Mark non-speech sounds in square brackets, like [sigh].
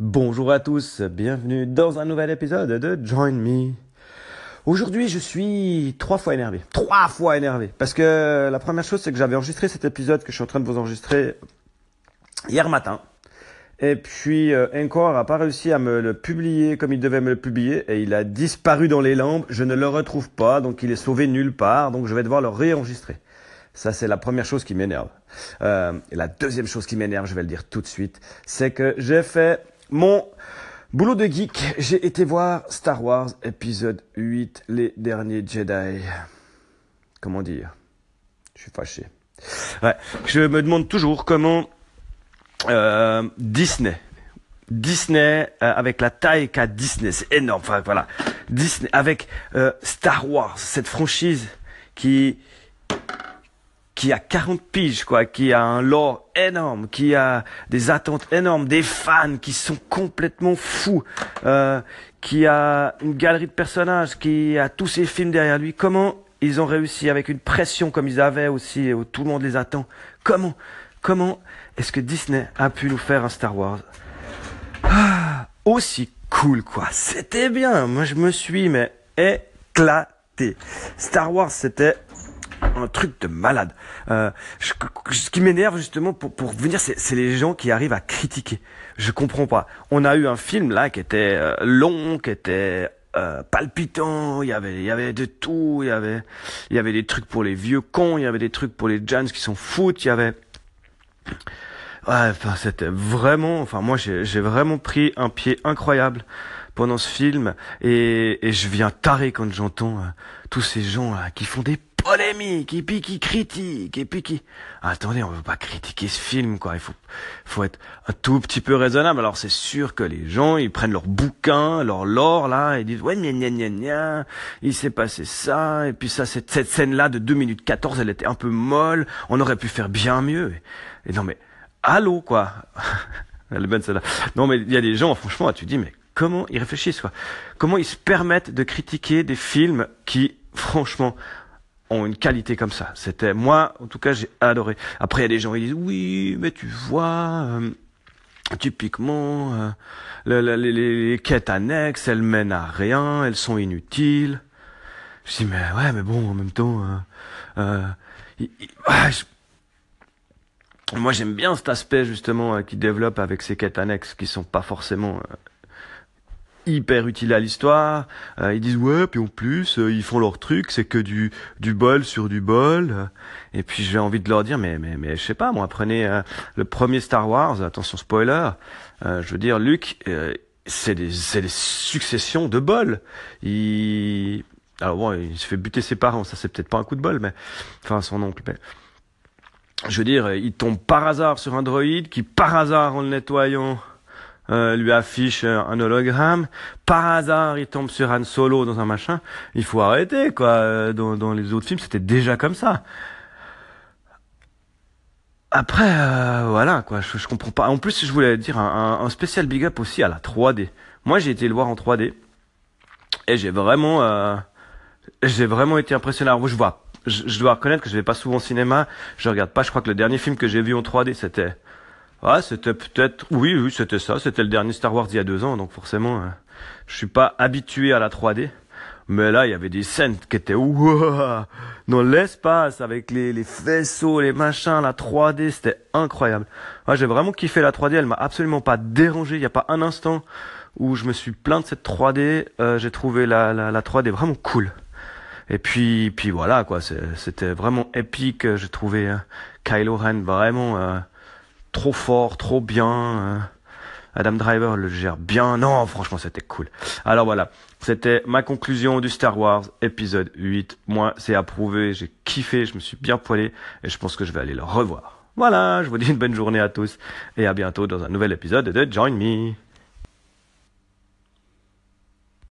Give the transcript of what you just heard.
Bonjour à tous, bienvenue dans un nouvel épisode de Join Me. Aujourd'hui, je suis trois fois énervé. Trois fois énervé. Parce que la première chose, c'est que j'avais enregistré cet épisode que je suis en train de vous enregistrer hier matin. Et puis, euh, Encore n'a pas réussi à me le publier comme il devait me le publier. Et il a disparu dans les lampes. Je ne le retrouve pas. Donc, il est sauvé nulle part. Donc, je vais devoir le réenregistrer. Ça, c'est la première chose qui m'énerve. Euh, et la deuxième chose qui m'énerve, je vais le dire tout de suite, c'est que j'ai fait mon boulot de geek. J'ai été voir Star Wars épisode 8, les derniers Jedi. Comment dire? Je suis fâché. Je me demande toujours comment euh, Disney, Disney euh, avec la taille qu'a Disney, c'est énorme. Enfin voilà, Disney avec euh, Star Wars, cette franchise qui qui a 40 piges, quoi, qui a un lore énorme, qui a des attentes énormes, des fans qui sont complètement fous, euh, qui a une galerie de personnages, qui a tous ces films derrière lui. Comment ils ont réussi avec une pression comme ils avaient aussi, où tout le monde les attend Comment, comment est-ce que Disney a pu nous faire un Star Wars? Ah, aussi cool, quoi C'était bien. Moi, je me suis mais éclaté. Star Wars, c'était un truc de malade. Euh, ce qui m'énerve justement pour, pour venir, c'est les gens qui arrivent à critiquer. Je comprends pas. On a eu un film là qui était euh, long, qui était euh, palpitant. Il y avait, il y avait de tout. Il y avait, il y avait des trucs pour les vieux cons. Il y avait des trucs pour les jeunes qui sont foot. Il y avait Ouais, enfin, c'était vraiment, enfin, moi, j'ai vraiment pris un pied incroyable pendant ce film et, et je viens taré quand j'entends tous ces gens qui font des polémique, et puis qui critique, et puis qui... Attendez, on veut pas critiquer ce film, quoi. Il faut, faut être un tout petit peu raisonnable. Alors c'est sûr que les gens, ils prennent leur bouquin, leur lore, là, et disent, ouais, gna gna gna il s'est passé ça, et puis ça, cette, cette scène-là de 2 minutes 14, elle était un peu molle, on aurait pu faire bien mieux. Et, non mais, allô, quoi. [laughs] elle est bonne celle-là. Non mais il y a des gens, franchement, tu dis, mais comment ils réfléchissent, quoi. Comment ils se permettent de critiquer des films qui, franchement, une qualité comme ça. C'était moi, en tout cas, j'ai adoré. Après, il y a des gens qui disent oui, mais tu vois, euh, typiquement, euh, les, les, quêtes annexes, elles mènent à rien, elles sont inutiles. Je dis mais ouais, mais bon, en même temps, euh, moi j'aime bien cet aspect justement qui développe avec ces quêtes annexes qui sont pas forcément hyper utile à l'histoire. Euh, ils disent ouais, puis en plus euh, ils font leur truc, c'est que du du bol sur du bol. Et puis j'ai envie de leur dire mais mais mais je sais pas, moi prenez euh, le premier Star Wars, attention spoiler. je veux dire Luke, c'est des c'est des successions de bols. Il alors bon, il se fait buter ses parents, ça c'est peut-être pas un coup de bol, mais enfin son oncle. Mais... Je veux dire, il tombe par hasard sur un droïde qui par hasard en le nettoyant euh, lui affiche un hologramme. Par hasard, il tombe sur Han Solo dans un machin. Il faut arrêter, quoi. Euh, dans, dans les autres films, c'était déjà comme ça. Après, euh, voilà, quoi. Je, je, comprends pas. En plus, je voulais dire un, un, spécial big up aussi à la 3D. Moi, j'ai été le voir en 3D et j'ai vraiment, euh, j'ai vraiment été impressionné. Alors, je vois, je, je, dois reconnaître que je vais pas souvent au cinéma. Je regarde pas. Je crois que le dernier film que j'ai vu en 3D, c'était ah, c'était peut-être, oui, oui, c'était ça. C'était le dernier Star Wars il y a deux ans, donc forcément, euh, je suis pas habitué à la 3D. Mais là, il y avait des scènes qui étaient ouah, dans l'espace avec les, les faisceaux, les machins, la 3D, c'était incroyable. Ouais, j'ai vraiment kiffé la 3D. Elle m'a absolument pas dérangé. Il n'y a pas un instant où je me suis plaint de cette 3D. Euh, j'ai trouvé la, la, la 3D vraiment cool. Et puis, puis voilà quoi. C'était vraiment épique. J'ai trouvé euh, Kylo Ren vraiment. Euh, trop fort, trop bien. Euh. Adam Driver le gère bien. Non, franchement, c'était cool. Alors voilà, c'était ma conclusion du Star Wars épisode 8. Moi, c'est approuvé, j'ai kiffé, je me suis bien poilé et je pense que je vais aller le revoir. Voilà, je vous dis une bonne journée à tous et à bientôt dans un nouvel épisode de Join Me.